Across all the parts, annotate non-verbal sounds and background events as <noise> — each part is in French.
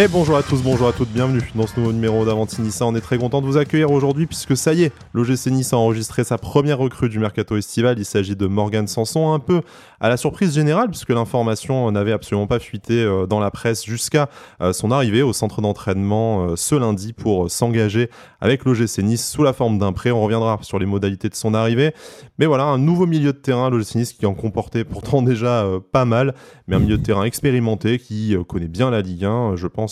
Et bonjour à tous, bonjour à toutes, bienvenue dans ce nouveau numéro d'Avanti Nissa. On est très content de vous accueillir aujourd'hui puisque ça y est, l'OGC Nice a enregistré sa première recrue du mercato estival. Il s'agit de Morgan Sanson, un peu à la surprise générale puisque l'information n'avait absolument pas fuité euh, dans la presse jusqu'à euh, son arrivée au centre d'entraînement euh, ce lundi pour s'engager avec l'OGC Nice sous la forme d'un prêt. On reviendra sur les modalités de son arrivée. Mais voilà, un nouveau milieu de terrain, l'OGC Nice qui en comportait pourtant déjà pas mal, mais un milieu de terrain expérimenté qui connaît bien la Ligue 1, je pense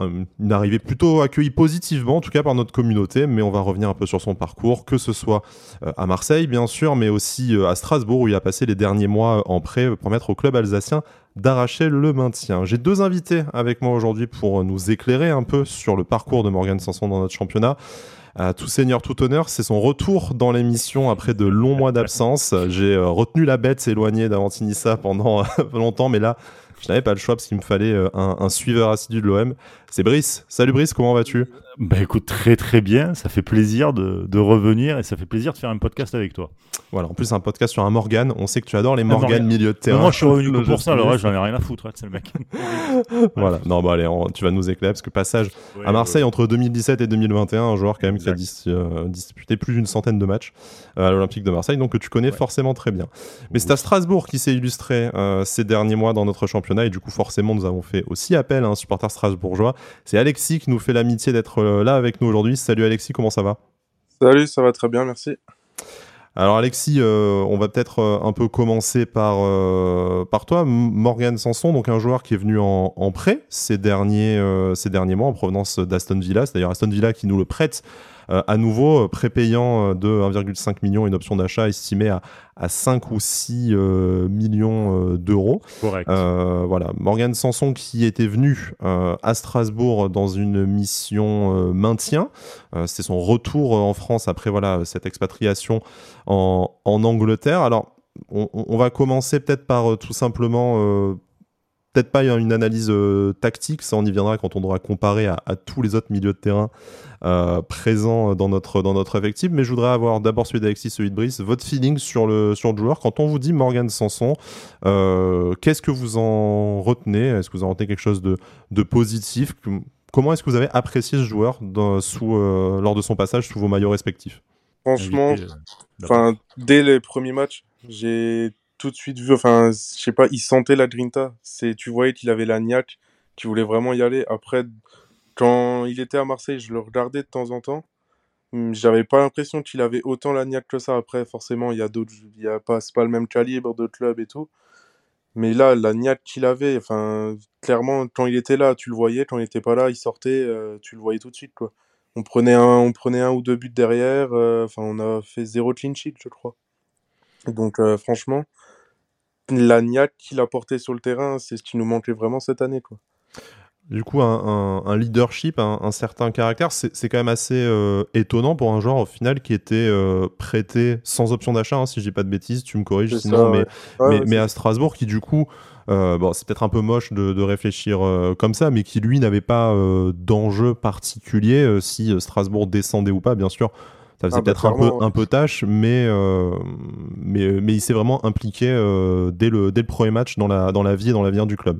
une arrivée plutôt accueillie positivement, en tout cas par notre communauté, mais on va revenir un peu sur son parcours, que ce soit euh, à Marseille, bien sûr, mais aussi euh, à Strasbourg, où il a passé les derniers mois en prêt pour permettre au club alsacien d'arracher le maintien. J'ai deux invités avec moi aujourd'hui pour nous éclairer un peu sur le parcours de Morgan Sanson dans notre championnat. Tout seigneur, tout honneur, c'est son retour dans l'émission après de longs mois d'absence. J'ai euh, retenu la bête s'éloigner d'Avantinissa pendant <laughs> longtemps, mais là, je n'avais pas le choix parce qu'il me fallait euh, un, suiveur assidu de l'OM. C'est Brice. Salut Brice, comment vas-tu? Bah écoute, très très bien. Ça fait plaisir de, revenir et ça fait plaisir de faire un podcast avec toi. Voilà, en plus un podcast sur un Morgan. On sait que tu adores les Morgan milieu de terrain. moi je suis revenu <laughs> pour ça, alors j'en ai rien à foutre, hein, c'est le mec. <laughs> voilà, non bah allez, tu vas nous éclairer parce que passage à Marseille entre 2017 et 2021, un joueur quand même qui a euh, disputé plus d'une centaine de matchs euh, à l'Olympique de Marseille, donc que tu connais forcément très bien. Mais c'est à Strasbourg qui s'est illustré ces derniers mois dans notre championnat et du coup forcément nous avons fait aussi appel à un supporter strasbourgeois. C'est Alexis qui nous fait l'amitié d'être euh, là avec nous aujourd'hui. Salut Alexis, comment ça va? Salut, ça va très bien, merci. Alors Alexis, euh, on va peut-être euh, un peu commencer par, par toi, Morgan Sanson, donc un joueur qui est venu en, prêt ces derniers, ces derniers mois en provenance d'Aston Villa. C'est d'ailleurs Aston Villa qui nous le prête euh, à nouveau euh, prépayant euh, de 1,5 million, une option d'achat estimée à, à 5 ou 6 millions d'euros. Correct. voilà, Morgan Sanson qui était venu à Strasbourg dans une mission maintien. C'était son retour en France après voilà cette expatriation en, en Angleterre. Alors on, on, va commencer peut-être par tout simplement peut-être pas une analyse euh, tactique, ça on y viendra quand on devra comparer à, tous les autres milieux de terrain euh, présents dans notre, dans notre effectif, mais je voudrais avoir d'abord celui d'Alexis, celui de Brice, votre feeling sur le, sur le joueur. Quand on vous dit Morgan Sanson, euh, qu'est-ce que vous en retenez? Est-ce que vous en retenez quelque chose de, de positif? Comment est-ce que vous avez apprécié ce joueur sous, lors de son passage sous vos maillots respectifs? Franchement, dès les premiers matchs, j'ai tout de suite vu, enfin, je sais pas, il sentait la grinta. C'est, tu voyais qu'il avait la niaque, qu'il voulait vraiment y aller. Après, quand il était à Marseille, je le regardais de temps en temps. Hum, j'avais pas l'impression qu'il avait autant la niaque que ça. Après, forcément, il y a d'autres, il y pas, c'est pas le même calibre de club et tout. Mais là, la niaque qu'il avait, enfin, clairement, quand il était là, tu le voyais. Quand il était pas là, il sortait, euh, tu le voyais tout de suite, quoi. On prenait un, on prenait un ou deux buts derrière. Euh, enfin, on a fait zéro clean sheet, je crois. Donc, euh, franchement, la niaque qu'il a porté sur le terrain, c'est ce qui nous manquait vraiment cette année. Quoi. Du coup, un, leadership, un, certain caractère, c'est quand même assez euh, étonnant pour un joueur au final qui était euh, prêté sans option d'achat, hein, si je dis pas de bêtises, tu me corriges sinon, mais, mais, à Strasbourg qui du coup, euh, bon, c'est peut-être un peu moche de, de réfléchir comme ça, mais qui lui n'avait pas d'enjeu particulier si Strasbourg descendait ou pas, bien sûr ça faisait ah, bah, peut-être un peu, un peu tâche, mais, euh, mais, mais il s'est vraiment impliqué euh, dès, le, dès le premier match dans la, dans la vie et dans l'avenir du club.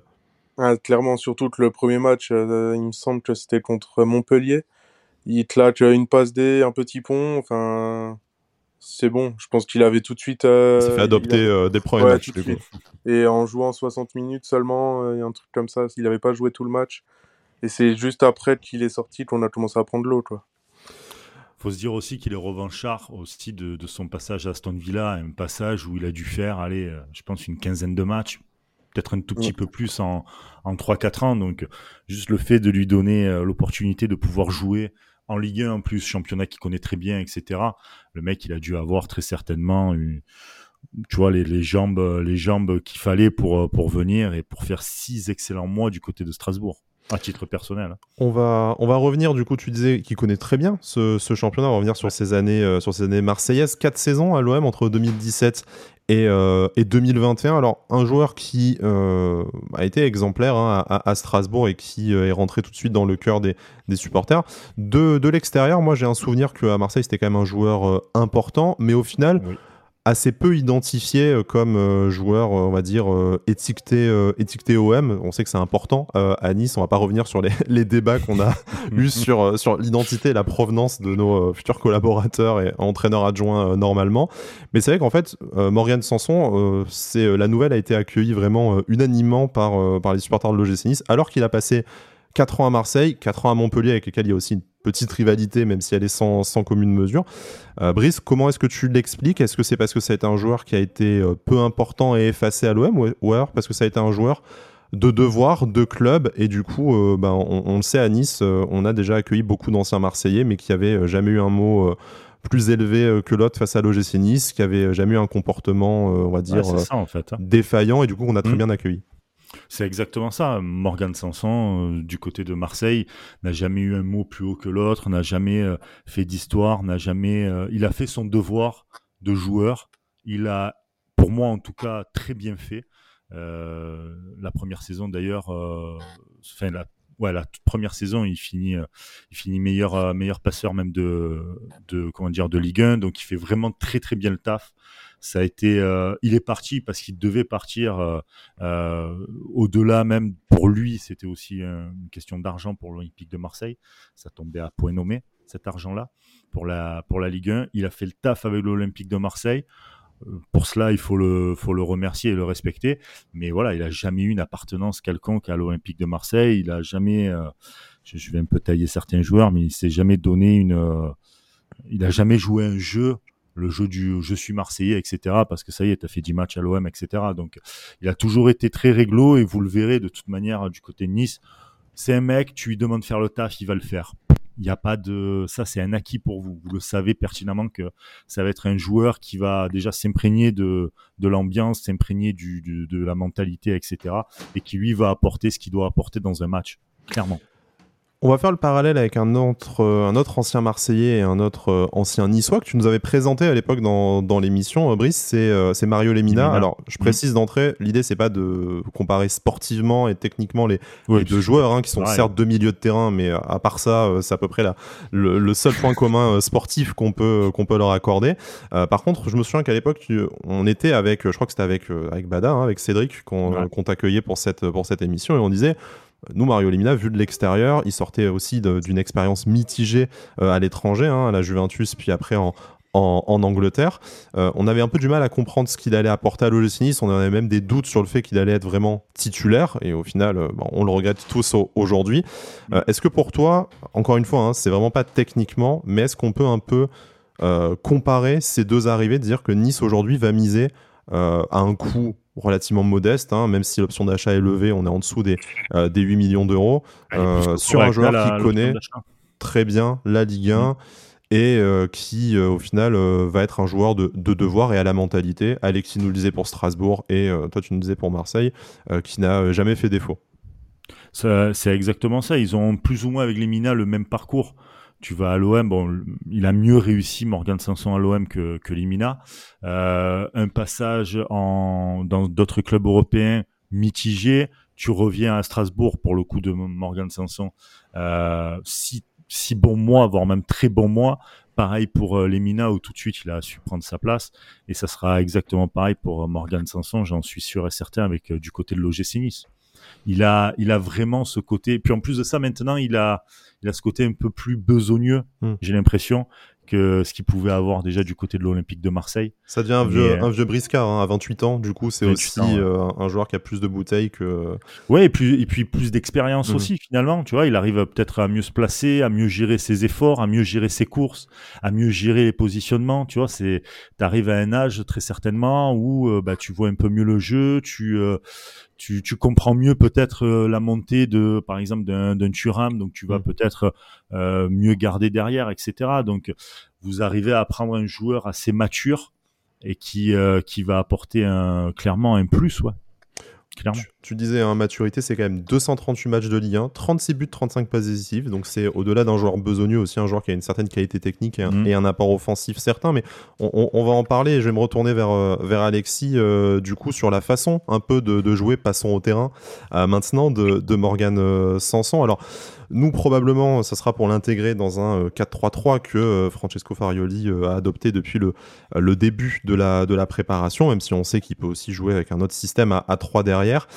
Ah, clairement, surtout que le premier match, euh, il me semble que c'était contre Montpellier. Il claque une passe D, un petit pont, enfin c'est bon. Je pense qu'il avait tout de suite. il s'est fait adopter dès le premier match. Du coup. Et en jouant 60 minutes seulement, un truc comme ça, il n'avait pas joué tout le match. Et c'est juste après qu'il est sorti qu'on a commencé à prendre l'eau. Quoi faut se dire aussi qu'il est revanchard aussi de, de, son passage à Aston Villa, un passage où il a dû faire, allez, euh, je pense une quinzaine de matchs, peut-être un tout petit peu plus en, en 3-4 ans. Donc, juste le fait de lui donner euh, l'opportunité de pouvoir jouer en Ligue 1 en plus, championnat qu'il connaît très bien, etc. Le mec, il a dû avoir très certainement tu vois, les, les jambes, les jambes qu'il fallait pour, euh, pour venir et pour faire six excellents mois du côté de Strasbourg à titre personnel. On va, on va revenir, du coup, tu disais qu'il connaît très bien ce, championnat, on va revenir sur, ces années, euh, sur ces années marseillaises. Quatre saisons à l'OM entre 2017 et, euh, et, 2021. Alors, un joueur qui euh, a été exemplaire hein, à, Strasbourg et qui est rentré tout de suite dans le cœur des, des supporters. De, de l'extérieur, moi, j'ai un souvenir qu'à Marseille, c'était quand même un joueur important, mais au final. Assez peu identifié euh, comme euh, joueur, on va dire, étiqueté, étiqueté OM. On sait que c'est important à Nice. On va pas revenir sur les, <laughs> les débats qu'on a <laughs> eu sur, sur l'identité et la provenance de nos futurs collaborateurs et entraîneurs adjoints normalement. Mais c'est vrai qu'en fait, Morgan Sanson, c'est la nouvelle a été accueillie vraiment unanimement par, par les supporters de l'OGC Nice, alors qu'il a passé 4 ans à Marseille, 4 ans à Montpellier, avec lesquels il y a aussi une petite rivalité, même si elle est sans, sans commune mesure. Euh, Brice, comment est-ce que tu l'expliques? Est-ce que c'est parce que ça a été un joueur qui a été euh, peu important et effacé à l'OM, ou, alors parce que ça a été un joueur de devoir, de club, et du coup, euh, ben, on, le sait à Nice, on a déjà accueilli beaucoup d'anciens Marseillais, mais qui n'avaient jamais eu un mot plus élevé que l'autre face à l'OGC Nice, qui n'avaient jamais eu un comportement, on va dire, en fait, hein. défaillant, et du coup, on a très mmh. bien accueilli. C'est exactement ça. Morgan Sanson, euh, du côté de Marseille, n'a jamais eu un mot plus haut que l'autre, n'a jamais euh, fait d'histoire, n'a jamais. Euh, il a fait son devoir de joueur. Il a, pour moi en tout cas, très bien fait. la première saison d'ailleurs, enfin la, première saison, il finit, il finit meilleur, meilleur passeur même de, de, de Ligue 1. Donc il fait vraiment très très bien le taf ça a été, euh, il est parti parce qu'il devait partir. Euh, euh, au-delà même pour lui, c'était aussi une question d'argent pour l'Olympique de Marseille. Ça tombait à point nommé cet argent-là pour la pour la Ligue 1. Il a fait le taf avec l'Olympique de Marseille. Pour cela, il faut le, faut le remercier et le respecter. Mais voilà, il a jamais eu une appartenance quelconque à l'Olympique de Marseille. Il a jamais, je, vais un peu tailler certains joueurs, mais il s'est jamais donné une, il a jamais joué un jeu le jeu du je suis Marseillais, etc. Parce que ça y est, tu as fait 10 matchs à l'OM, etc. Donc, il a toujours été très réglo et vous le verrez de toute manière du côté de Nice. C'est un mec, tu lui demandes de faire le taf, il va le faire. Il n'y a pas de. Ça, c'est un acquis pour vous. Vous le savez pertinemment que ça va être un joueur qui va déjà s'imprégner de, l'ambiance, s'imprégner de la mentalité, etc. Et qui, lui, va apporter ce qu'il doit apporter dans un match, clairement. On va faire le parallèle avec un autre, euh, un autre ancien Marseillais et un autre euh, ancien Niçois que tu nous avais présenté à l'époque dans, dans l'émission, euh, Brice, c'est Mario Lemina. Alors, je précise d'entrée, l'idée c'est pas de comparer sportivement et techniquement les, deux joueurs, hein, qui sont certes deux milieux de terrain, mais à part ça, c'est à peu près la, le, seul point <laughs> commun sportif qu'on peut, qu'on peut leur accorder. par contre, je me souviens qu'à l'époque, on était avec, je crois que c'était avec, avec Bada, hein, avec Cédric, qu'on t'accueillait pour cette, pour cette émission, et on disait nous, Mario Lemina, vu de l'extérieur, il sortait aussi d'une expérience mitigée euh, à l'étranger, hein, à la Juventus, puis après en, en, Angleterre. Euh, on avait un peu du mal à comprendre ce qu'il allait apporter à l'OGC Nice. On avait même des doutes sur le fait qu'il allait être vraiment titulaire. Et au final, euh, on le regrette tous aujourd'hui. est-ce que pour toi, encore une fois, hein, c'est vraiment pas techniquement, mais est-ce qu'on peut un peu comparer ces deux arrivées, dire que Nice aujourd'hui va miser à un coût relativement modeste, hein, même si l'option d'achat est levée, on est en dessous des, euh, des 8 millions d'euros, euh, sur un joueur qui connaît très bien la Ligue 1 mm. et euh, qui au final va être un joueur de, de, devoir et à la mentalité. Alexis nous le disait pour Strasbourg et toi tu nous disais pour Marseille, qui n'a jamais fait défaut. C'est exactement ça, ils ont plus ou moins avec les Mina le même parcours tu vas à l'OM, bon, il a mieux réussi Morgan Sanson à l'OM que, que Limina. Euh, un passage en, dans d'autres clubs européens mitigé. Tu reviens à Strasbourg pour le coup de Morgan Sanson. Euh, si, si bon mois, voire même très bon mois. Pareil pour euh, Lemina où tout de suite il a su prendre sa place. Et ça sera exactement pareil pour euh, Morgan Sanson, j'en suis sûr et certain, avec euh, du côté de l'OGC. Il a, il a vraiment ce côté. Puis en plus de ça, maintenant, il a, il a ce côté un peu plus besogneux, hmm. j'ai l'impression, que ce qu'il pouvait avoir déjà du côté de l'Olympique de Marseille. Ça devient un vieux, un vieux briscard hein, à 28 ans, du coup c'est aussi euh, un joueur qui a plus de bouteilles que... Ouais, et puis, et puis plus d'expérience hmm. aussi finalement, tu vois, il arrive peut-être à mieux se placer, à mieux gérer ses efforts, à mieux gérer ses courses, à mieux gérer les positionnements, tu vois, c'est... T'arrives à un âge très certainement où euh, bah, tu vois un peu mieux le jeu, tu... Euh, tu, tu comprends mieux peut-être euh, la montée de, par exemple, d'un Turam, donc tu vas mm. peut-être euh, mieux garder derrière, etc. Donc, vous arrivez à prendre un joueur assez mature et qui euh, qui va apporter un, clairement un plus, ouais. Tu, disais, hein, maturité, c'est quand même 238 matchs de Ligue 1, 36 buts, 35 passes décisives. Donc c'est au-delà d'un joueur besogneux aussi un joueur qui a une certaine qualité technique et un, mm. apport offensif certain. Mais on, va en parler et je vais me retourner vers, euh, vers Alexis, euh, du coup, sur la façon un peu de, jouer, passons au terrain, euh, maintenant, de, de Morgan Sanson. Alors, Nous, probablement, ça sera pour l'intégrer dans un 4-3-3 que Francesco Farioli a adopté depuis le, début de la, préparation, même si on sait qu'il peut aussi jouer avec un autre système à, 3 derrière.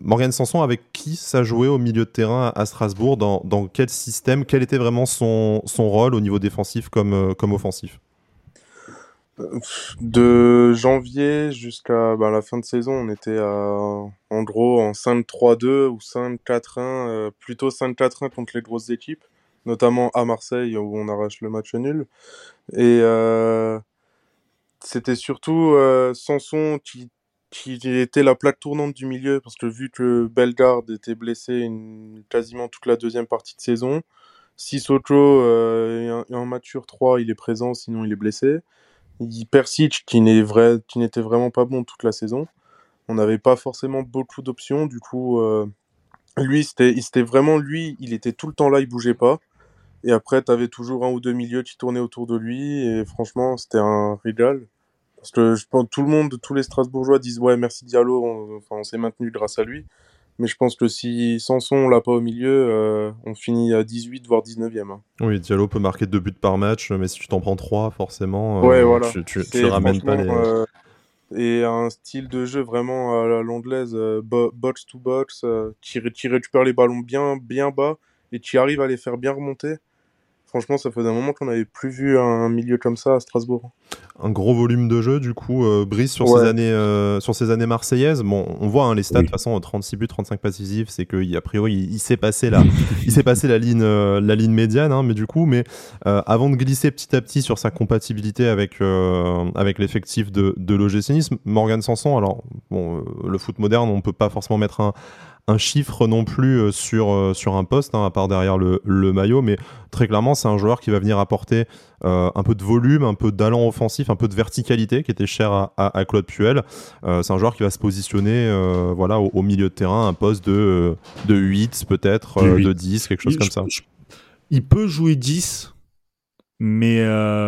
Morgan Sanson, avec qui ça jouait au milieu de terrain à Strasbourg? Dans, quel système? Quel était vraiment son, rôle au niveau défensif comme offensif? De janvier jusqu'à bah, la fin de saison, on était à, en gros en 5-3-2 ou 5-4-1, euh, plutôt 5-4-1 contre les grosses équipes, notamment à Marseille où on arrache le match nul. Et euh, c'était surtout euh, Sanson qui, qui était la plaque tournante du milieu, parce que vu que Bellegarde était blessé une, quasiment toute la deuxième partie de saison, si euh, est en mature 3, il est présent, sinon il est blessé. Persic qui n'était vraiment pas bon toute la saison. On n'avait pas forcément beaucoup d'options. Du coup, euh, lui, c'était vraiment lui. Il était tout le temps là, il bougeait pas. Et après, tu avais toujours un ou deux milieux qui tournaient autour de lui. Et franchement, c'était un régal. Parce que je pense tout le monde, tous les Strasbourgeois disent ouais, merci Diallo, on, enfin, on s'est maintenu grâce à lui. Mais je pense que si Sanson, on l'a pas au milieu, euh, on finit à 18, voire 19e. Hein. Oui, Diallo peut marquer deux buts par match, mais si tu t'en prends trois, forcément, euh, voilà. tu, tu, ramènes pas les... Euh, et un style de jeu vraiment à la l'anglaise, box to box, qui, qui, récupère les ballons bien, bien bas et qui arrive à les faire bien remonter. Franchement, ça faisait un moment qu'on n'avait plus vu un milieu comme ça à Strasbourg. Un gros volume de jeu, du coup, euh, Brice sur, ces années, euh, sur ces années marseillaises. Bon, on voit hein, les stats, de toute façon, 36 buts, 35 passes décisives, c'est qu'a priori, il, s'est passé, la, <laughs> il s'est passé la ligne, euh, la ligne médiane, hein, mais du coup, mais avant de glisser petit à petit sur sa compatibilité avec, avec l'effectif de, de l'OGC Nice, Morgan Sanson, alors, bon, le foot moderne, on peut pas forcément mettre un un chiffre non plus euh, sur, euh, sur un poste, hein, à part derrière le, le, maillot, mais très clairement, c'est un joueur qui va venir apporter euh, un peu de volume, un peu d'allant offensif, un peu de verticalité qui était cher à, à, Claude Puel. c'est un joueur qui va se positionner voilà, au, milieu de terrain, un poste de, de 8 peut-être, de 10, quelque chose comme ça. il peut jouer 10, mais,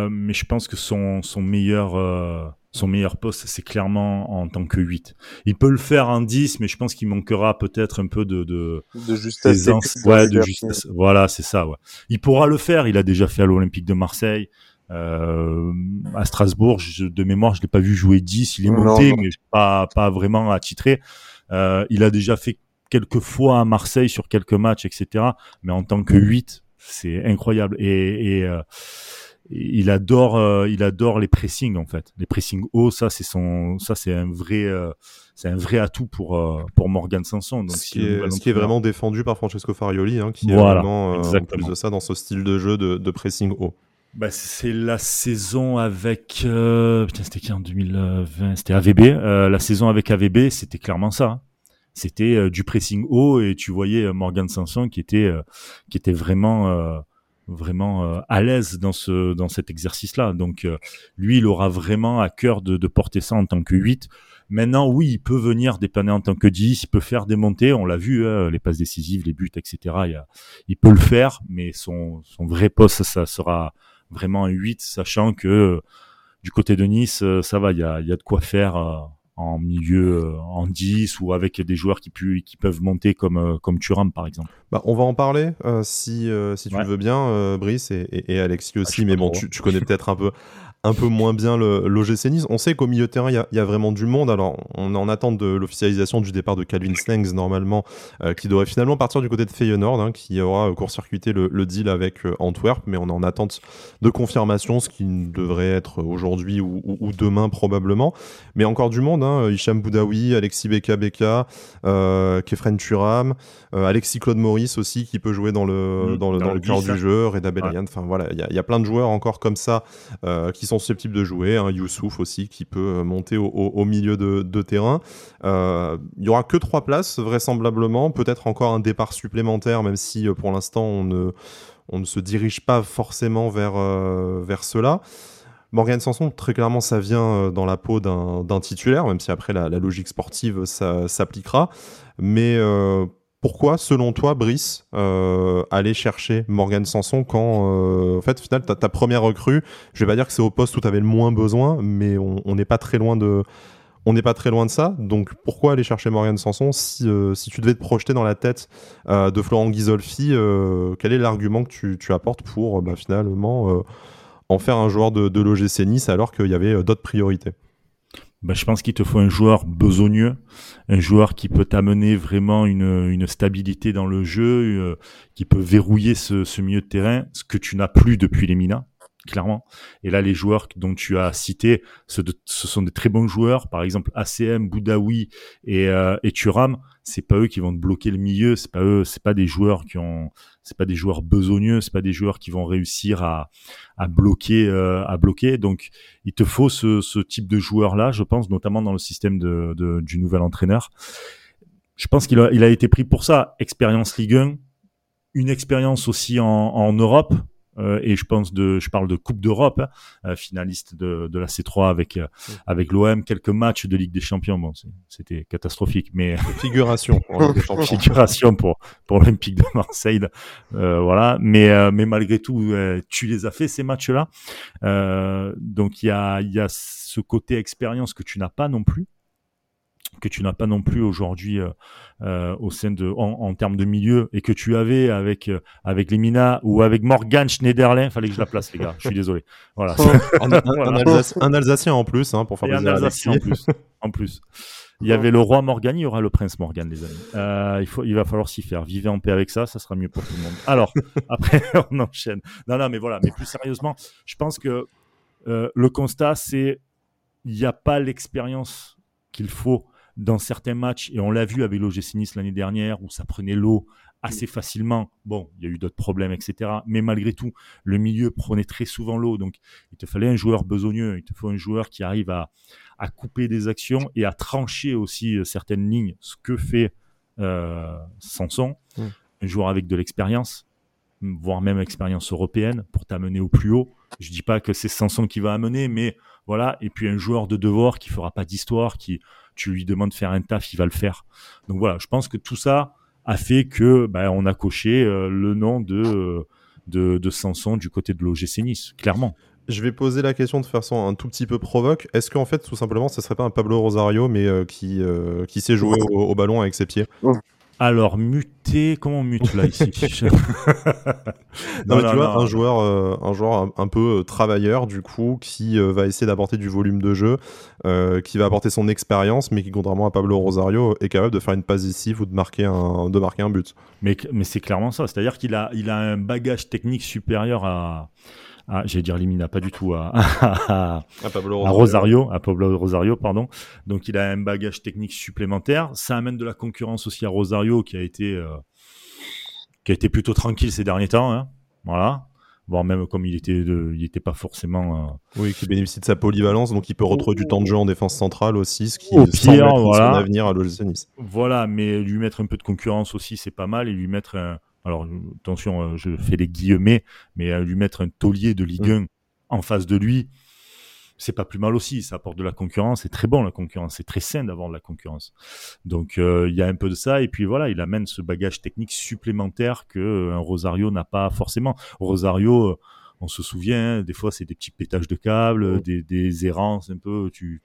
mais je pense que son, son meilleur son meilleur poste, c'est clairement en tant que 8. Il peut le faire en 10, mais je pense qu'il manquera peut-être un peu de, de, de justesse. Ouais, de justesse. Voilà, c'est ça. Ouais. Il pourra le faire. Il a déjà fait à l'Olympique de Marseille. Euh, à Strasbourg, de mémoire, je l'ai pas vu jouer 10. Il est monté, mais pas, pas vraiment attitré. Euh, il a déjà fait quelques fois à Marseille sur quelques matchs, etc. Mais en tant que 8, c'est incroyable. Et, et euh, il adore euh, il adore les pressings en fait. Les pressings hauts ça c'est son ça c'est un vrai euh, c'est un vrai atout pour euh, pour Morgan Sanson. Donc ce qui, est, ce qui est vraiment défendu par Francesco Farioli hein, qui est vraiment en plus de ça dans ce style de jeu de, de pressing haut. Bah, c'est la saison avec putain c'était qui en 2020 c'était AVB la saison avec AVB c'était clairement ça hein. c'était du pressing haut et tu voyais Morgan Sanson qui était qui était vraiment vraiment euh, à l'aise dans ce dans cet exercice-là. Donc euh, lui, il aura vraiment à cœur de, de, porter ça en tant que 8. Maintenant, oui, il peut venir dépanner en tant que 10, il peut faire des montées, on l'a vu, hein, les passes décisives, les buts, etc. Il, il peut le faire, mais son, son vrai poste, ça sera vraiment un 8, sachant que euh, du côté de Nice, ça va, il y a, il y a de quoi faire en milieu euh, en 10 ou avec des joueurs qui, pu, qui peuvent monter comme, euh, comme Thuram par exemple. Bah, on va en parler euh, si, si tu le veux bien, Brice et, et, Alexis ah, aussi, mais bon, tu, tu, connais peut-être un peu un peu moins bien l'OGC Nice. On sait qu'au milieu de terrain, il y, y, a vraiment du monde. Alors, on est en attente de l'officialisation du départ de Calvin Stengs, normalement, qui devrait finalement partir du côté de Feyenoord, hein, qui aura court-circuité le, le, deal avec Antwerp, mais on est en attente de confirmation, ce qui devrait être aujourd'hui ou, ou, ou, demain probablement. Mais encore du monde, hein, Hicham Boudaoui, Alexis Beka Beka, euh, Kefren Turam, euh, Alexis Claude Maurice aussi, qui peut jouer dans le, mmh, dans le, dans, le, cœur du jeu, Reda Belayan, enfin voilà, il y, y, a plein de joueurs encore comme ça qui sont susceptibles de jouer. Hein, Youssouf aussi qui peut monter au, milieu de, terrain. Euh, il y aura que trois places vraisemblablement, peut-être encore un départ supplémentaire, même si pour l'instant on ne, on ne se dirige pas forcément vers, vers cela. Morgan Sanson, très clairement, ça vient dans la peau d'un titulaire, même si après la, logique sportive s'appliquera. Mais pourquoi, selon toi, Brice, euh, aller chercher Morgan Sanson quand, euh, en fait, au final, ta, ta première recrue, je vais pas dire que c'est au poste où tu avais le moins besoin, mais on n'est pas très loin de, on n'est pas très loin de ça. Donc pourquoi aller chercher Morgan Sanson si, si tu devais te projeter dans la tête de Florent Ghisolfi Quel est l'argument que tu, apportes pour bah, finalement en faire un joueur de, de l'OGC Nice alors qu'il y avait d'autres priorités bah, je pense qu'il te faut un joueur besogneux, un joueur qui peut t'amener vraiment une, une, stabilité dans le jeu, euh, qui peut verrouiller ce, ce, milieu de terrain, ce que tu n'as plus depuis les Minas clairement. Et là, les joueurs dont tu as cité, ce, ce sont des très bons joueurs. Par exemple, ACM, Boudaoui et, euh, et Turam, c'est pas eux qui vont te bloquer le milieu. C'est pas eux, c'est pas des joueurs qui ont, c'est pas des joueurs besogneux. C'est pas des joueurs qui vont réussir à, à bloquer, euh, à bloquer. Donc, il te faut ce, ce type de joueur-là, je pense, notamment dans le système de, de, du nouvel entraîneur. Je pense qu'il a, il a été pris pour ça. Expérience Ligue 1, une expérience aussi en, en Europe et je pense de, je parle de Coupe d'Europe, hein, euh, finaliste de, de, la C3 avec euh, avec l'OM, quelques matchs de Ligue des Champions. Bon, c'était catastrophique, mais figuration, <laughs> figuration pour pour l'Olympique de Marseille, voilà. Mais mais malgré tout, tu les as fait ces matchs-là. donc il y a il y a ce côté expérience que tu n'as pas non plus que tu n'as pas non plus aujourd'hui euh, euh, au sein de en, termes de milieu et que tu avais avec euh, avec les Mina ou avec Morgan Schneiderlin fallait que je la place les gars je suis désolé voilà <laughs> un, Alsacien, en plus hein, pour faire un Alsacien en plus en plus <laughs> il y avait le roi Morgan, il y aura le prince Morgan, les amis. il, faut, il va falloir s'y faire. Vivez en paix avec ça, ça sera mieux pour tout le monde. Alors, <laughs> après, on enchaîne. Non, non, mais voilà. Mais plus sérieusement, je pense que le constat, c'est il n'y a pas l'expérience qu'il faut dans certains matchs, et on l'a vu avec l'OGC Nice l'année dernière, où ça prenait l'eau assez facilement. Bon, il y a eu d'autres problèmes, etc. Mais malgré tout, le milieu prenait très souvent l'eau. Donc, il te fallait un joueur besogneux. Il te faut un joueur qui arrive à, à couper des actions et à trancher aussi euh, certaines lignes, ce que fait euh, Sanson. Mmh. Un joueur avec de l'expérience, voire même expérience européenne, pour t'amener au plus haut. Je dis pas que c'est Sanson qui va amener, mais voilà. Et puis un joueur de devoir qui fera pas d'histoire, qui tu lui demandes de faire un taf, il va le faire. Donc voilà, je pense que tout ça a fait que bah, on a coché euh, le nom de, euh, de, de Sanson du côté de l'OGC Nice, clairement. Je vais poser la question de façon un tout petit peu provoque. Est-ce qu'en fait, tout simplement, ce serait pas un Pablo Rosario, mais euh, qui, qui sait jouer au, au, ballon avec ses pieds? Alors, muter, comment on mute là ici <laughs> Non, mais tu vois, un joueur, euh, un joueur un, peu euh, travailleur, du coup, qui euh, va essayer d'apporter du volume de jeu, qui va apporter son expérience, mais qui, contrairement à Pablo Rosario, est capable de faire une passe ici ou de marquer un, de marquer un but. Mais, mais c'est clairement ça. C'est-à-dire qu'il a, il a un bagage technique supérieur à, ah, j'allais dire Limina, pas du tout, à, <laughs> à, Pablo Rosario. à Pablo Rosario, pardon. Donc il a un bagage technique supplémentaire. Ça amène de la concurrence aussi à Rosario, qui a été, euh, qui a été plutôt tranquille ces derniers temps. Hein. Voilà. Voire même comme il était, de, il était pas forcément. Euh, oui, qui bénéficie de sa polyvalence, donc il peut retrouver du temps de jeu en défense centrale aussi, ce qui Au pire, voilà. son avenir à l'OGC Nice. Voilà, mais lui mettre un peu de concurrence aussi, c'est pas mal, et lui mettre un, alors attention, euh, je fais les guillemets, mais à lui mettre un taulier de Ligue 1 mm. en face de lui, c'est pas plus mal aussi. Ça apporte de la concurrence. C'est très bon la concurrence. C'est très sain d'avoir de la concurrence. Donc euh, il y a un peu de ça. Et puis voilà, il amène ce bagage technique supplémentaire que euh, un Rosario n'a pas forcément. Rosario, on se souvient, hein, des fois c'est des petits pétages de câbles, mm. des, des errances un peu. Tu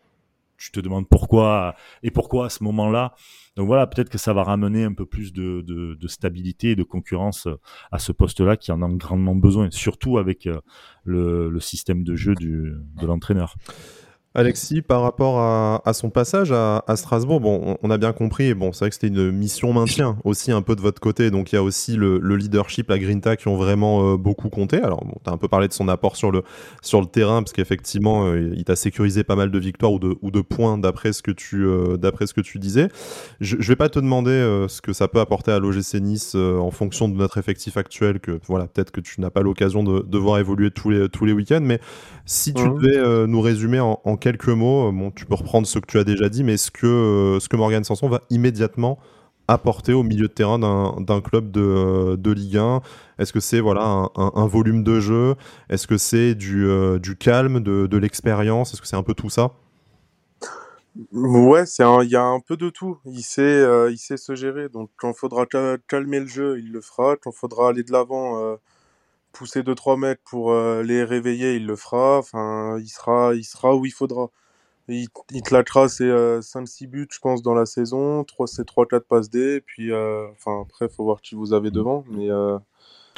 tu te demandes pourquoi et pourquoi à ce moment-là. Donc voilà, peut-être que ça va ramener un peu plus de, stabilité et de concurrence à ce poste-là qui en a grandement besoin, surtout avec euh, le, système de jeu de l'entraîneur. Alexis, par rapport à, son passage à, Strasbourg, bon, on, a bien compris, bon, c'est vrai que c'était une mission maintien aussi un peu de votre côté, donc il y a aussi le, leadership, la Grinta qui ont vraiment euh, beaucoup compté. Alors, bon, tu as un peu parlé de son apport sur le, sur le terrain, parce qu'effectivement, euh, il t'a sécurisé pas mal de victoires ou de, ou de points d'après ce, que tu, euh, d'après ce que tu disais. Je, je vais pas te demander ce que ça peut apporter à l'OGC Nice en fonction de notre effectif actuel, que voilà, peut-être que tu n'as pas l'occasion de, de, voir évoluer tous les, tous les week-ends, mais si tu mmh. devais nous résumer en, en quelques mots, euh, bon, tu peux reprendre ce que tu as déjà dit, mais est-ce que, euh, ce que Morgan Sanson va immédiatement apporter au milieu de terrain d'un club de, euh, de, Ligue 1 Est-ce que c'est voilà, un, volume de jeu? Est-ce que c'est du, du, calme, de, de l'expérience? Est-ce que c'est un peu tout ça? Ouais, il y a un peu de tout. Il sait, il sait se gérer. Donc quand il faudra calmer le jeu, il le fera. Quand il faudra aller de l'avant, pousser 2-3 mecs pour euh, les réveiller, il le fera. Enfin, il sera, il sera où il faudra. Il, il te lâchera ses 5-6 buts, je pense, dans la saison. 3, c'est 3-4 passes D. Et puis, enfin, après, il faut voir qui vous avez devant. Mais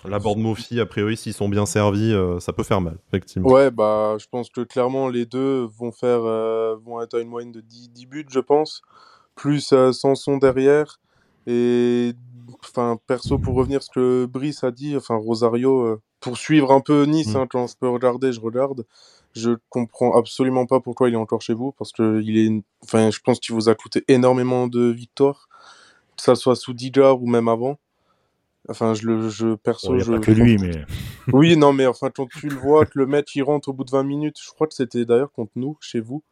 la board Mofi, a priori, s'ils sont bien servis, euh, ça peut faire mal, effectivement. Ouais, bah, je pense que clairement, les deux vont faire, euh, vont être à une moyenne de 10, buts, je pense. Plus euh, Sanson derrière. Et, enfin, perso, pour revenir ce que Brice a dit, enfin, Rosario, pour suivre un peu Nice, mm. hein, quand je peux regarder, je regarde. Je comprends absolument pas pourquoi il est encore chez vous, parce que il est, enfin, je pense qu'il vous a coûté énormément de victoires, que ça soit sous Digar ou même avant. Enfin, je le, je perso, je. Pas que lui, mais. <laughs> oui, non, mais enfin, quand tu le vois, que le match il rentre au bout de 20 minutes, je crois que c'était d'ailleurs contre nous, chez vous.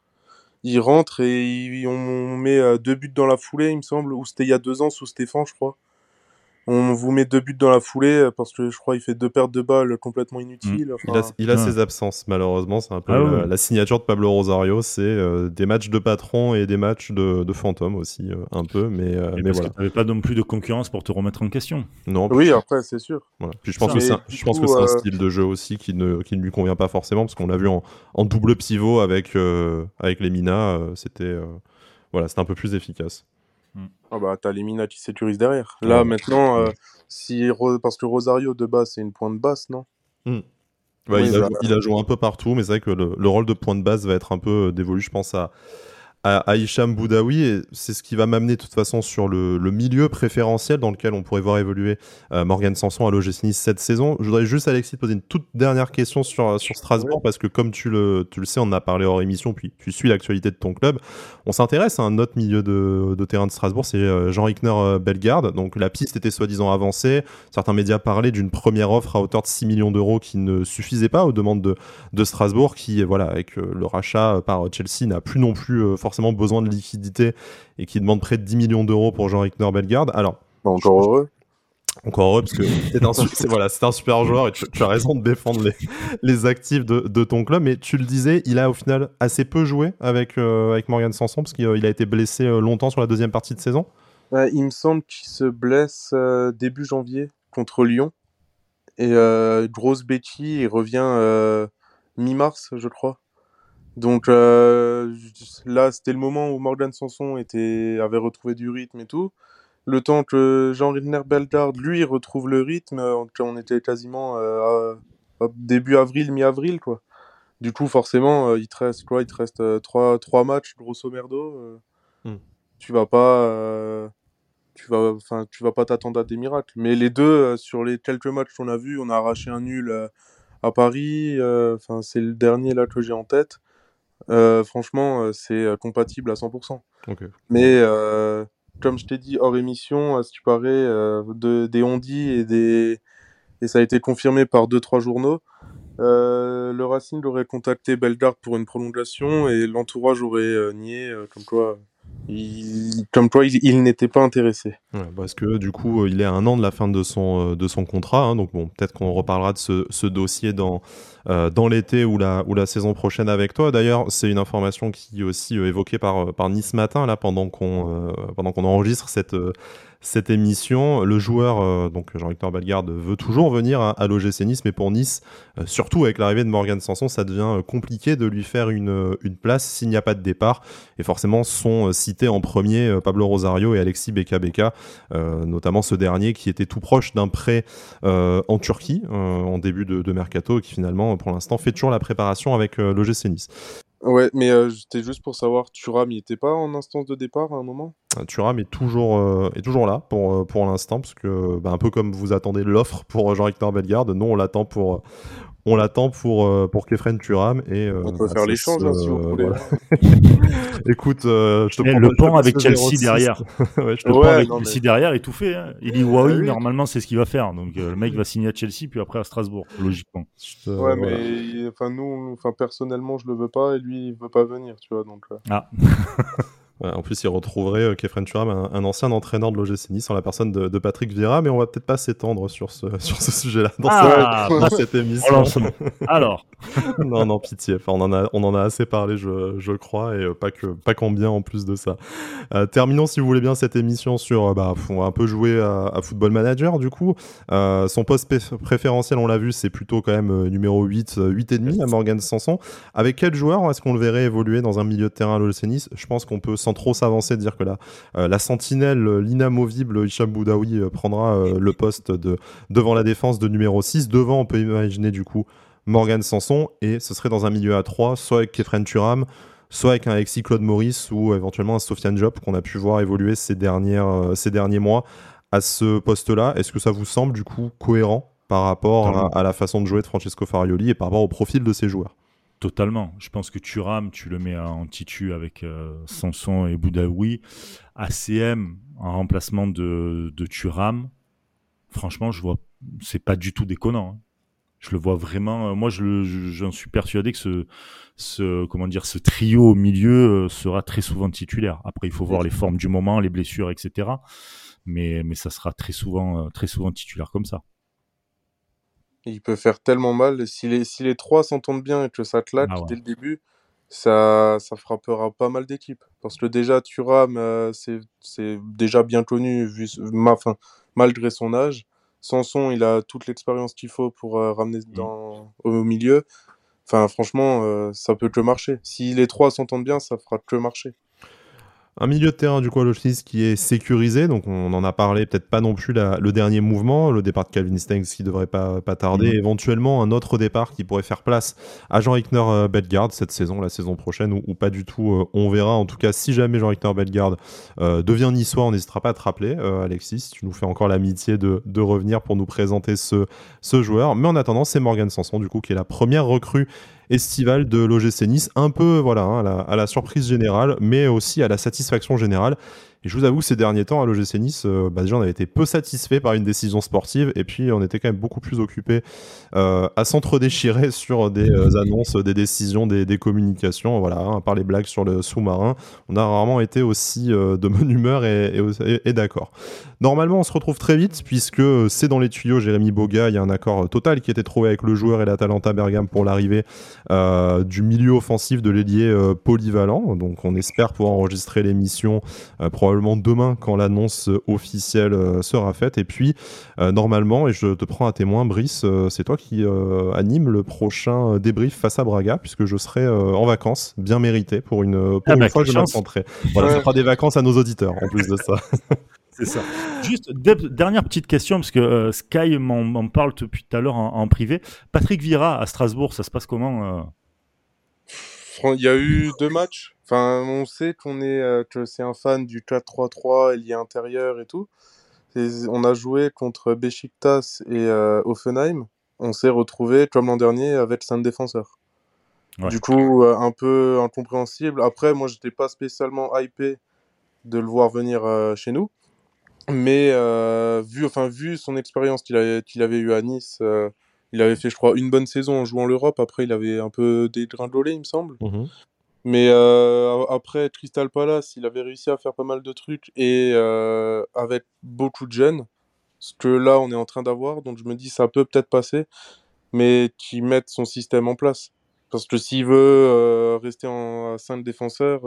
Il rentre et on met euh, deux buts dans la foulée, il me semble, ou c'était il y a deux ans sous Stéphane, je crois on vous met deux buts dans la foulée euh, parce que je crois qu'il fait deux pertes de balles complètement inutiles. Mm. il a, ses absences, malheureusement. C'est un peu ah la, signature de Pablo Rosario. C'est euh, des matchs de patron et des matchs de, de fantôme aussi, euh, un peu. Mais, mais voilà. Tu pas non plus de concurrence pour te remettre en question. Non. Oui, après, c'est sûr. Puis je pense que c'est un, je pense que c'est un style de jeu aussi qui ne, qui ne lui convient pas forcément parce qu'on l'a vu en, en, double pivot avec, avec les Mina. c'était voilà, c'était un peu plus efficace. Ah bah t'as les Mina qui sécurisent derrière. Là maintenant, euh, si parce que Rosario de base c'est une pointe basse, non? Il, a, il, a, joué un peu partout, mais c'est vrai que le, le, rôle de pointe basse va être un peu euh, dévolu, je pense, à, à, Hicham Boudaoui et c'est ce qui va m'amener de toute façon sur le, milieu préférentiel dans lequel on pourrait voir évoluer euh, Morgan Sanson à l'OGC Nice cette saison. Je voudrais juste Alexis te poser une toute dernière question sur, sur Strasbourg parce que comme tu le, tu le sais, on en a parlé hors émission puis tu suis l'actualité de ton club. On s'intéresse à un autre milieu de, de terrain de Strasbourg, c'est euh, Jean Rickner euh, Bellegarde. Donc la piste était soi-disant avancée. Certains médias parlaient d'une première offre à hauteur de 6 millions d'euros qui ne suffisait pas aux demandes de, de Strasbourg qui, voilà, avec le rachat par Chelsea, n'a plus non plus forcément forcément besoin de liquidité et qui demande près de 10 millions d'euros pour Jean-Ric Bellegarde. Alors, encore heureux. Encore heureux parce que c'est un, voilà, un super joueur et tu, as raison de défendre les, les actifs de, de, ton club. Mais tu le disais, il a au final assez peu joué avec, euh, avec Morgan Sanson parce qu'il a été blessé euh, longtemps sur la deuxième partie de saison. il me semble qu'il se blesse euh, début janvier contre Lyon. Et grosse bêtise, il revient mi-mars, je crois. Donc euh, là, c'était le moment où Morgan Sanson était, avait retrouvé du rythme et tout. Le temps que Jean-Ridner Bellegarde, lui, retrouve le rythme, euh, on était quasiment euh, début avril, mi-avril, quoi. Du coup, forcément, il te reste quoi? Il te reste trois, trois matchs, grosso merdo. Hmm. Tu vas pas, tu vas, enfin, tu vas pas t'attendre à des miracles. Mais les deux, sur les quelques matchs qu'on a vus, on a arraché un nul à Paris. Enfin, c'est le dernier là que j'ai en tête. Euh, franchement, euh, c'est euh, compatible à 100%. Mais comme je t'ai dit hors émission, à ce qui paraît, de, des ondis et des et ça a été confirmé par deux trois journaux. le Racing aurait contacté Bellegarde pour une prolongation et l'entourage aurait nié, comme quoi comme quoi il, n'était pas intéressé. parce que du coup, il est à un an de la fin de son, de son contrat, hein, donc bon, peut-être qu'on reparlera de ce, dossier dans, euh, dans l'été ou la, ou la saison prochaine avec toi. D'ailleurs, c'est une information qui est aussi euh, évoquée par, par Nice Matin, là, pendant qu'on euh, pendant qu'on enregistre cette cette émission. Le joueur, donc Jean-Victor Bellegarde, veut toujours venir à, à l'OGC Nice, mais pour Nice, surtout avec l'arrivée de Morgan Sanson, ça devient compliqué de lui faire une, place s'il n'y a pas de départ. Et forcément, sont cités en premier Pablo Rosario et Alexis Beka Beka, notamment ce dernier qui était tout proche d'un prêt en Turquie en début de, de mercato qui finalement pour l'instant, fait toujours la préparation avec euh, l'OGC Nice. Ouais, mais euh, c'était juste pour savoir, Thuram, il était pas en instance de départ à un moment? euh, Thuram est toujours, est toujours là pour, pour l'instant, parce que, bah, un peu comme vous attendez l'offre pour Jean-Victor Bellegarde, nous on l'attend pour, on l'attend pour, euh, pour Kefren Turam. Et, euh, on peut faire l'échange hein, si vous voulez. <laughs> Écoute, euh, je te eh, Le pont avec Chelsea derrière. <laughs> ouais, je te ouais, avec Chelsea derrière, tout fait. Hein. Il dit oui, normalement c'est ce qu'il va faire. Donc le mec va signer à Chelsea puis après à Strasbourg, logiquement. ouais, mais enfin nous, enfin personnellement je le veux pas et lui il veut pas venir, tu vois. Donc. Ah. <laughs> en plus, il retrouverait euh, Kefren Turam, un, ancien entraîneur de l'OGC Nice, en la personne de, Patrick Vieira, mais on va peut-être pas s'étendre sur ce, <laughs> sur ce sujet-là dans, ah, cette <laughs> émission. Alors <laughs> Non, non, pitié. Enfin, on, en a, on en a assez parlé, je, je crois, et euh, pas que pas qu'en bien en plus de ça. Euh, terminons, si vous voulez bien, cette émission sur. Bah, on va un peu jouer à, Football Manager, du coup. son poste préférentiel, on l'a vu, c'est plutôt quand même numéro 8, 8,5 à Morgan Sanson. Avec quel joueur est-ce qu'on le verrait évoluer dans un milieu de terrain à l'OGC Nice? Je pense qu'on peut sans trop s'avancer dire que la, euh, la sentinelle, l'inamovible Hicham Boudaoui euh, prendra euh, le poste de, devant la défense de numéro 6. Devant, on peut imaginer du coup Morgan Sanson et ce serait dans un milieu à 3, soit avec Kefren Turam, soit avec un Alexis Claude Maurice ou éventuellement un Sofiane Job qu'on a pu voir évoluer ces, dernières, ces derniers mois à ce poste-là. Est-ce que ça vous semble du coup cohérent par rapport à, la façon de jouer de Francesco Farioli et par rapport au profil de ses joueurs? Totalement. Je pense que Turam, tu le mets en titu avec euh, Sanson et Boudaoui. ACM en remplacement de, de Turam, franchement, je vois, c'est pas du tout déconnant. Hein. Je le vois vraiment. Euh, moi, je, j'en suis persuadé que ce, ce, comment dire, ce trio au milieu euh, sera très souvent titulaire. Après, il faut voir les formes du moment, les blessures, etc. Mais, mais ça sera très souvent, très souvent titulaire comme ça. Il peut faire tellement mal. Si les, si les trois s'entendent bien et que ça claque ah dès le début, ça, ça frappera pas mal d'équipes. Parce que déjà, Thuram, euh, c'est déjà bien connu vu, enfin, malgré son âge. Sanson, il a toute l'expérience qu'il faut pour euh, ramener mmh. dans, au milieu. Enfin, franchement, euh, ça peut que marcher. Si les trois s'entendent bien, ça fera que marcher. Un milieu de terrain du coup à qui est sécurisé, donc on en a parlé, peut-être pas non plus le dernier mouvement, le départ de Calvin Stengs qui devrait pas, pas tarder, mhm. éventuellement un autre départ qui pourrait faire place à Jean-Rickner euh, Bellegarde cette saison, la saison prochaine, ou, pas du tout, euh, on verra. En tout cas, si jamais Jean-Rickner Bellegarde euh, devient niçois, on n'hésitera pas à te rappeler, Alexis, tu nous fais encore l'amitié de, de, revenir pour nous présenter ce, ce joueur. Mais en attendant, c'est Morgan Sanson du coup qui est la première recrue estivale de l'OGC Nice, un peu voilà, hein, à, la, surprise générale, mais aussi à la satisfaction générale. Et je vous avoue, ces derniers temps, à l'OGC Nice, euh, bah, déjà, on avait été peu satisfait par une décision sportive, et puis on était quand même beaucoup plus occupé euh, à s'entre-déchirer <laughs> sur des euh, annonces, des décisions, des, communications, voilà, hein, par les blagues sur le sous-marin. On a rarement été aussi de bonne humeur et, et, d'accord. Normalement, on se retrouve très vite, puisque c'est dans les tuyaux, Jérémy Boga, il y a un accord total qui a été trouvé avec le joueur et l'Atalanta Bergame pour l'arrivée du milieu offensif de l'ailier polyvalent. Donc on espère pouvoir enregistrer l'émission probablement demain quand l'annonce officielle euh, sera faite. Et puis, euh, normalement, et je te prends à témoin, Brice, euh, c'est toi qui anime le prochain débrief face à Braga, puisque je serai en vacances, bien mérité pour une, pour ah bah, fois, je m'absenterai. Voilà, ça fera des vacances à nos auditeurs, en plus de ça. <laughs> C'est ça. Juste, dernière petite question, parce que Sky m'en parle depuis tout à l'heure en, privé. Patrick Vira à Strasbourg, ça se passe comment Il y a eu deux matchs. Enfin, on sait qu'on est, euh, que c'est un fan du 4-3-3, lié intérieur et tout. on a joué contre Besiktas et euh, Offenheim. On s'est retrouvé comme l'an dernier avec 5 défenseurs. Du coup, euh, un peu incompréhensible. Après, moi, j'étais pas spécialement hypé de le voir venir chez nous. Mais vu, enfin, vu son expérience qu'il avait, qu'il avait eu à Nice, il avait fait, je crois, une bonne saison en jouant l'Europe. Après, il avait un peu dégringolé, il me semble. Mmh mais euh, après Crystal Palace, il avait réussi à faire pas mal de trucs et euh, avec beaucoup de jeunes, ce que là on est en train d'avoir, donc je me dis ça peut peut-être passer, mais qu'il mette son système en place. Parce que s'il veut euh, rester en 5 défenseurs,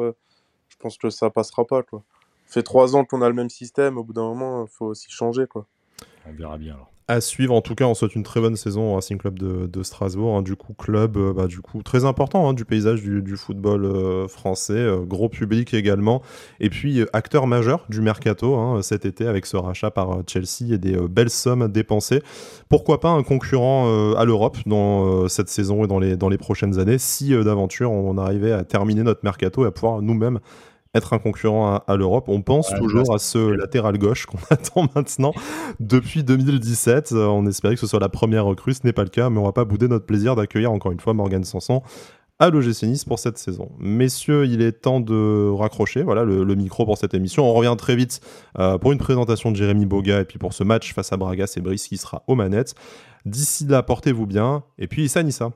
je pense que ça passera pas quoi. Ça fait trois ans qu'on a le même système, au bout d'un moment, il faut aussi changer quoi. On verra bien alors à suivre. En tout cas, on souhaite une très bonne saison au Racing Club de, Strasbourg. Hein. du coup, club euh, bah, du coup, très important hein, du paysage du, football euh, français. Euh, gros public également. Et puis, acteur majeur du mercato hein, cet été avec ce rachat par Chelsea et des belles sommes dépensées. Pourquoi pas un concurrent à l'Europe dans cette saison et dans les, dans les prochaines années si d'aventure on arrivait à terminer notre mercato et à pouvoir nous-mêmes être un concurrent à, l'Europe. On pense toujours à ce latéral gauche qu'on <laughs> attend maintenant depuis 2017. Euh, on espérait que ce soit la première recrue, ce n'est pas le cas, mais on va pas bouder notre plaisir d'accueillir encore une fois Morgan Sanson à l'OGC Nice pour cette saison. Messieurs, il est temps de raccrocher voilà, le, micro pour cette émission. On revient très vite euh, pour une présentation de Jérémy Boga et puis pour ce match face à Braga, c'est Brice qui sera aux manettes. D'ici là, portez-vous bien et puis Issa Nissa.